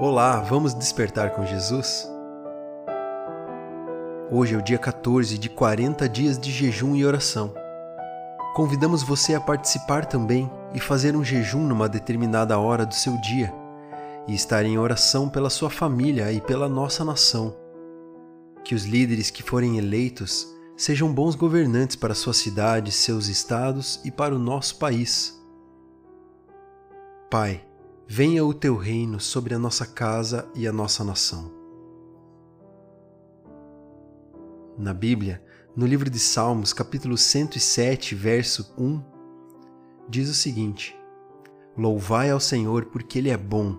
Olá, vamos despertar com Jesus? Hoje é o dia 14 de 40 dias de jejum e oração. Convidamos você a participar também e fazer um jejum numa determinada hora do seu dia e estar em oração pela sua família e pela nossa nação. Que os líderes que forem eleitos sejam bons governantes para sua cidade, seus estados e para o nosso país. Pai, venha o teu reino sobre a nossa casa e a nossa nação. Na Bíblia, no livro de Salmos, capítulo 107, verso 1, diz o seguinte: Louvai ao Senhor porque Ele é bom,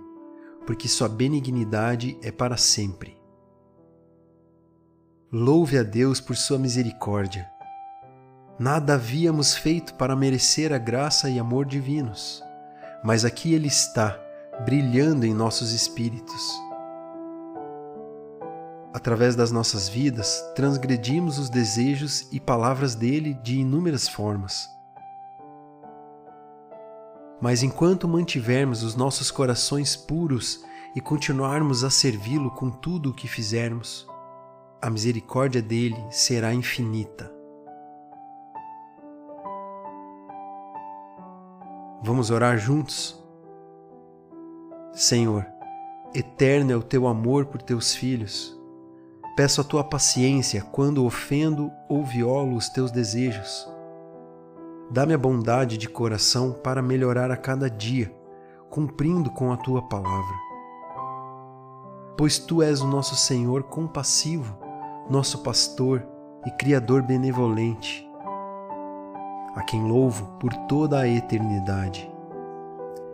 porque Sua benignidade é para sempre. Louve a Deus por Sua misericórdia. Nada havíamos feito para merecer a graça e amor divinos, mas aqui Ele está, brilhando em nossos espíritos. Através das nossas vidas, transgredimos os desejos e palavras dele de inúmeras formas. Mas enquanto mantivermos os nossos corações puros e continuarmos a servi-lo com tudo o que fizermos, a misericórdia dele será infinita. Vamos orar juntos? Senhor, eterno é o teu amor por teus filhos. Peço a tua paciência quando ofendo ou violo os teus desejos. Dá-me a bondade de coração para melhorar a cada dia, cumprindo com a tua palavra. Pois tu és o nosso Senhor compassivo, nosso pastor e Criador benevolente, a quem louvo por toda a eternidade.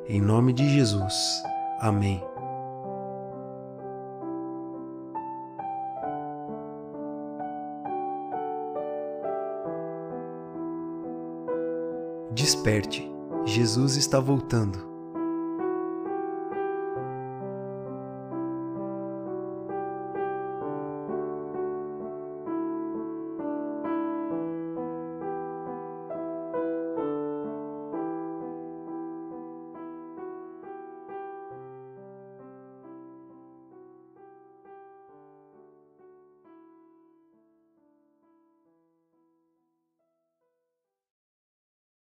Em nome de Jesus. Amém. Desperte, Jesus está voltando.